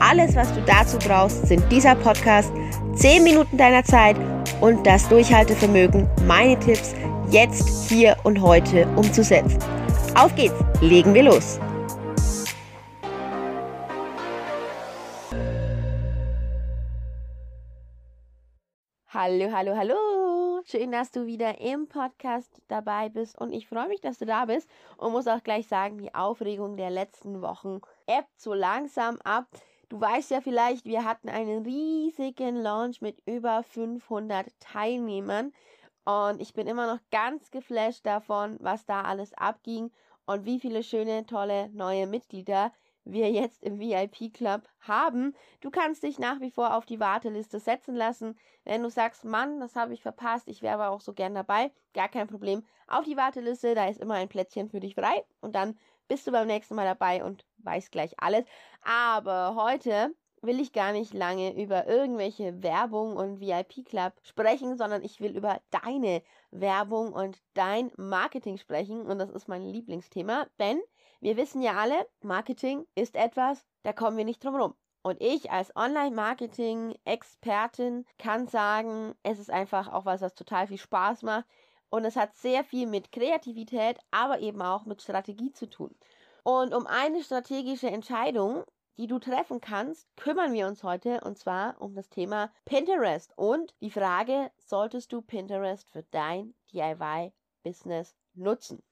Alles, was du dazu brauchst, sind dieser Podcast, 10 Minuten deiner Zeit und das Durchhaltevermögen, meine Tipps jetzt, hier und heute umzusetzen. Auf geht's, legen wir los. Hallo, hallo, hallo. Schön, dass du wieder im Podcast dabei bist und ich freue mich, dass du da bist und muss auch gleich sagen, die Aufregung der letzten Wochen ebbt so langsam ab. Du weißt ja vielleicht, wir hatten einen riesigen Launch mit über 500 Teilnehmern und ich bin immer noch ganz geflasht davon, was da alles abging und wie viele schöne, tolle neue Mitglieder wir jetzt im VIP-Club haben. Du kannst dich nach wie vor auf die Warteliste setzen lassen. Wenn du sagst, Mann, das habe ich verpasst, ich wäre aber auch so gern dabei, gar kein Problem. Auf die Warteliste, da ist immer ein Plätzchen für dich frei und dann bist du beim nächsten Mal dabei und weißt gleich alles. Aber heute will ich gar nicht lange über irgendwelche Werbung und VIP-Club sprechen, sondern ich will über deine Werbung und dein Marketing sprechen. Und das ist mein Lieblingsthema, denn wir wissen ja alle, Marketing ist etwas, da kommen wir nicht drum rum. Und ich als Online-Marketing-Expertin kann sagen, es ist einfach auch was, was total viel Spaß macht. Und es hat sehr viel mit Kreativität, aber eben auch mit Strategie zu tun. Und um eine strategische Entscheidung, die du treffen kannst, kümmern wir uns heute und zwar um das Thema Pinterest und die Frage, solltest du Pinterest für dein DIY-Business nutzen?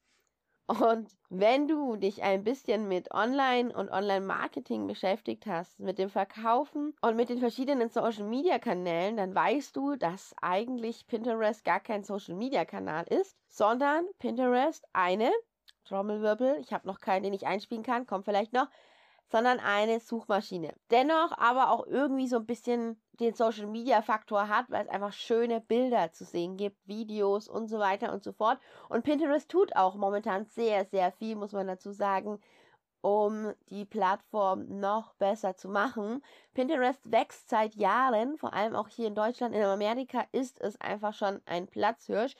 Und wenn du dich ein bisschen mit Online und Online-Marketing beschäftigt hast, mit dem Verkaufen und mit den verschiedenen Social-Media-Kanälen, dann weißt du, dass eigentlich Pinterest gar kein Social-Media-Kanal ist, sondern Pinterest eine, Trommelwirbel, ich habe noch keinen, den ich einspielen kann, kommt vielleicht noch, sondern eine Suchmaschine. Dennoch aber auch irgendwie so ein bisschen den Social Media Faktor hat, weil es einfach schöne Bilder zu sehen gibt, Videos und so weiter und so fort. Und Pinterest tut auch momentan sehr, sehr viel, muss man dazu sagen, um die Plattform noch besser zu machen. Pinterest wächst seit Jahren, vor allem auch hier in Deutschland, in Amerika ist es einfach schon ein Platzhirsch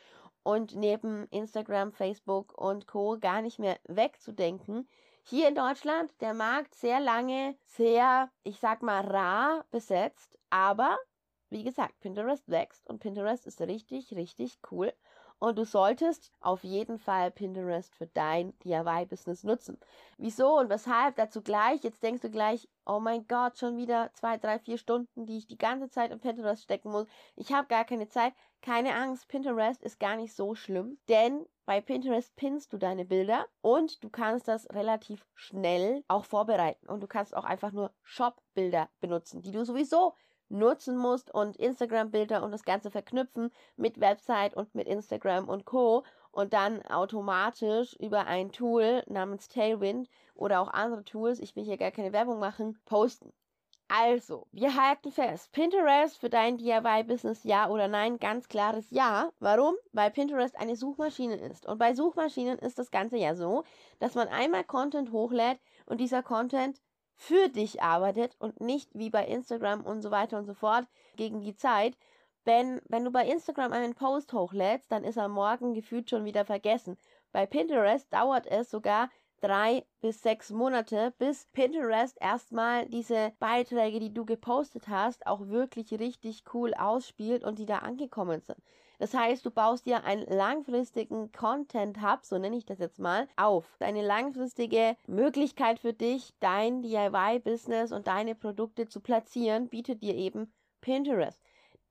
und neben Instagram, Facebook und Co gar nicht mehr wegzudenken hier in Deutschland der Markt sehr lange sehr, ich sag mal, rar besetzt. Aber wie gesagt, Pinterest wächst und Pinterest ist richtig, richtig cool. Und du solltest auf jeden Fall Pinterest für dein DIY-Business nutzen. Wieso und weshalb? Dazu gleich. Jetzt denkst du gleich, oh mein Gott, schon wieder zwei, drei, vier Stunden, die ich die ganze Zeit in Pinterest stecken muss. Ich habe gar keine Zeit. Keine Angst, Pinterest ist gar nicht so schlimm, denn bei Pinterest pinnst du deine Bilder und du kannst das relativ schnell auch vorbereiten. Und du kannst auch einfach nur Shop-Bilder benutzen, die du sowieso nutzen musst und Instagram-Bilder und das Ganze verknüpfen mit Website und mit Instagram und Co. Und dann automatisch über ein Tool namens Tailwind oder auch andere Tools, ich will hier gar keine Werbung machen, posten. Also, wir halten fest, Pinterest für dein DIY-Business ja oder nein, ganz klares Ja. Warum? Weil Pinterest eine Suchmaschine ist. Und bei Suchmaschinen ist das Ganze ja so, dass man einmal Content hochlädt und dieser Content für dich arbeitet und nicht wie bei Instagram und so weiter und so fort gegen die Zeit. Denn wenn du bei Instagram einen Post hochlädst, dann ist er morgen gefühlt schon wieder vergessen. Bei Pinterest dauert es sogar drei bis sechs Monate, bis Pinterest erstmal diese Beiträge, die du gepostet hast, auch wirklich richtig cool ausspielt und die da angekommen sind. Das heißt, du baust dir einen langfristigen Content Hub, so nenne ich das jetzt mal, auf. Eine langfristige Möglichkeit für dich, dein DIY-Business und deine Produkte zu platzieren, bietet dir eben Pinterest.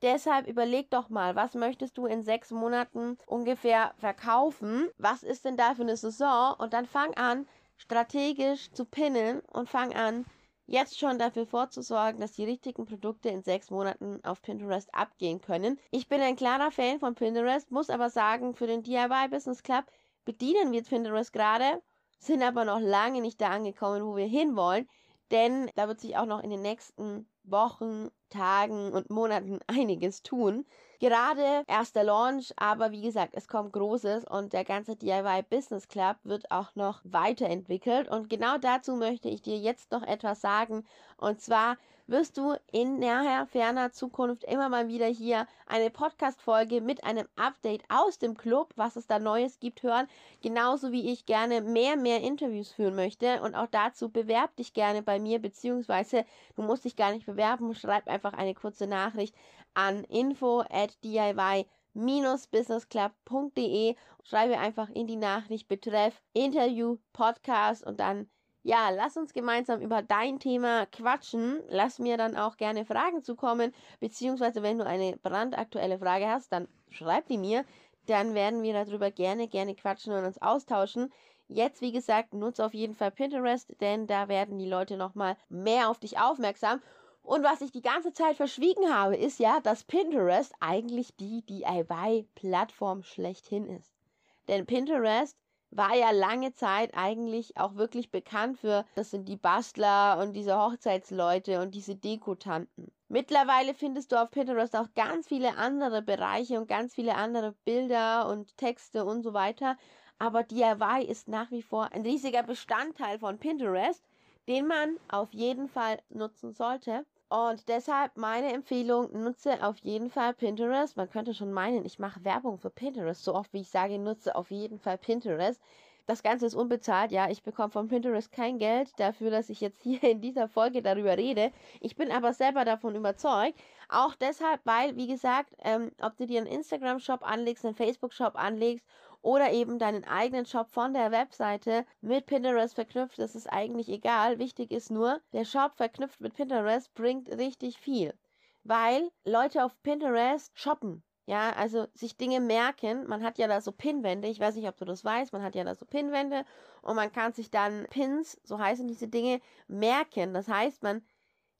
Deshalb überleg doch mal, was möchtest du in sechs Monaten ungefähr verkaufen? Was ist denn da für eine Saison? Und dann fang an, strategisch zu pinnen und fang an, jetzt schon dafür vorzusorgen, dass die richtigen Produkte in sechs Monaten auf Pinterest abgehen können. Ich bin ein klarer Fan von Pinterest, muss aber sagen, für den DIY Business Club bedienen wir Pinterest gerade, sind aber noch lange nicht da angekommen, wo wir hinwollen. denn da wird sich auch noch in den nächsten Wochen, Tagen und Monaten einiges tun. Gerade erster Launch, aber wie gesagt, es kommt Großes und der ganze DIY Business Club wird auch noch weiterentwickelt. Und genau dazu möchte ich dir jetzt noch etwas sagen. Und zwar wirst du in naher, ferner Zukunft immer mal wieder hier eine Podcast-Folge mit einem Update aus dem Club, was es da Neues gibt, hören. Genauso wie ich gerne mehr, mehr Interviews führen möchte. Und auch dazu bewerb dich gerne bei mir, beziehungsweise du musst dich gar nicht bewerben, schreib einfach eine kurze Nachricht an info at diy businessclub.de. Schreibe einfach in die Nachricht betreff Interview, Podcast und dann ja, lass uns gemeinsam über dein Thema quatschen. Lass mir dann auch gerne Fragen zukommen, beziehungsweise wenn du eine brandaktuelle Frage hast, dann schreib die mir. Dann werden wir darüber gerne, gerne quatschen und uns austauschen. Jetzt, wie gesagt, nutze auf jeden Fall Pinterest, denn da werden die Leute nochmal mehr auf dich aufmerksam. Und was ich die ganze Zeit verschwiegen habe, ist ja, dass Pinterest eigentlich die DIY-Plattform schlechthin ist. Denn Pinterest war ja lange Zeit eigentlich auch wirklich bekannt für, das sind die Bastler und diese Hochzeitsleute und diese Dekotanten. Mittlerweile findest du auf Pinterest auch ganz viele andere Bereiche und ganz viele andere Bilder und Texte und so weiter. Aber DIY ist nach wie vor ein riesiger Bestandteil von Pinterest, den man auf jeden Fall nutzen sollte. Und deshalb meine Empfehlung, nutze auf jeden Fall Pinterest. Man könnte schon meinen, ich mache Werbung für Pinterest. So oft wie ich sage, nutze auf jeden Fall Pinterest. Das Ganze ist unbezahlt, ja. Ich bekomme von Pinterest kein Geld dafür, dass ich jetzt hier in dieser Folge darüber rede. Ich bin aber selber davon überzeugt. Auch deshalb, weil, wie gesagt, ähm, ob du dir einen Instagram-Shop anlegst, einen Facebook-Shop anlegst oder eben deinen eigenen Shop von der Webseite mit Pinterest verknüpft, das ist eigentlich egal. Wichtig ist nur, der Shop verknüpft mit Pinterest bringt richtig viel, weil Leute auf Pinterest shoppen. Ja, also sich Dinge merken. Man hat ja da so Pinwände. Ich weiß nicht, ob du das weißt. Man hat ja da so Pinwände und man kann sich dann Pins, so heißen diese Dinge, merken. Das heißt, man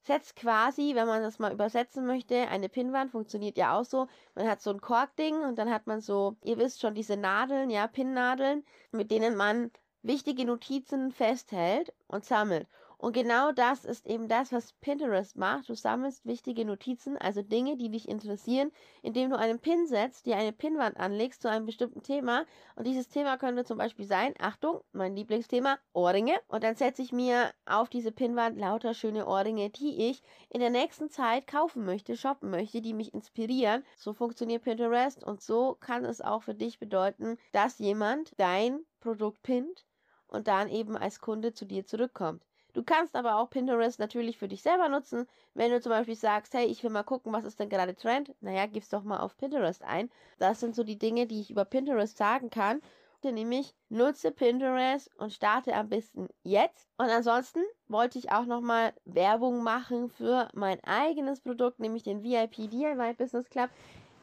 setzt quasi, wenn man das mal übersetzen möchte, eine Pinnwand funktioniert ja auch so. Man hat so ein Korkding und dann hat man so, ihr wisst schon, diese Nadeln, ja, Pinnnadeln, mit denen man wichtige Notizen festhält und sammelt. Und genau das ist eben das, was Pinterest macht. Du sammelst wichtige Notizen, also Dinge, die dich interessieren, indem du einen Pin setzt, dir eine Pinwand anlegst zu einem bestimmten Thema. Und dieses Thema könnte zum Beispiel sein, Achtung, mein Lieblingsthema, Ohrringe. Und dann setze ich mir auf diese Pinwand lauter schöne Ohrringe, die ich in der nächsten Zeit kaufen möchte, shoppen möchte, die mich inspirieren. So funktioniert Pinterest und so kann es auch für dich bedeuten, dass jemand dein Produkt pinnt und dann eben als Kunde zu dir zurückkommt. Du kannst aber auch Pinterest natürlich für dich selber nutzen. Wenn du zum Beispiel sagst, hey, ich will mal gucken, was ist denn gerade Trend, naja, gib's doch mal auf Pinterest ein. Das sind so die Dinge, die ich über Pinterest sagen kann. Nämlich nutze Pinterest und starte am besten jetzt. Und ansonsten wollte ich auch nochmal Werbung machen für mein eigenes Produkt, nämlich den VIP DIY Business Club.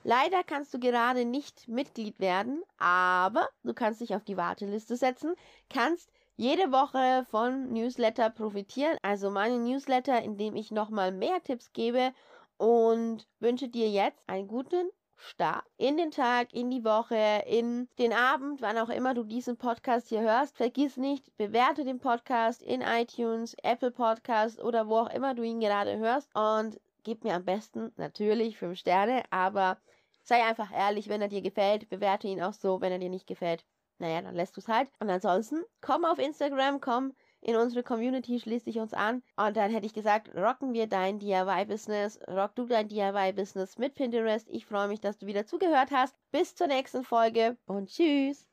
Leider kannst du gerade nicht Mitglied werden, aber du kannst dich auf die Warteliste setzen, kannst jede Woche von Newsletter profitieren. Also meine Newsletter, in dem ich nochmal mehr Tipps gebe und wünsche dir jetzt einen guten Start in den Tag, in die Woche, in den Abend, wann auch immer du diesen Podcast hier hörst. Vergiss nicht, bewerte den Podcast in iTunes, Apple Podcast oder wo auch immer du ihn gerade hörst und gib mir am besten natürlich 5 Sterne, aber sei einfach ehrlich, wenn er dir gefällt, bewerte ihn auch so, wenn er dir nicht gefällt naja, dann lässt du es halt. Und ansonsten, komm auf Instagram, komm in unsere Community, schließ dich uns an. Und dann hätte ich gesagt, rocken wir dein DIY-Business, rock du dein DIY-Business mit Pinterest. Ich freue mich, dass du wieder zugehört hast. Bis zur nächsten Folge und tschüss.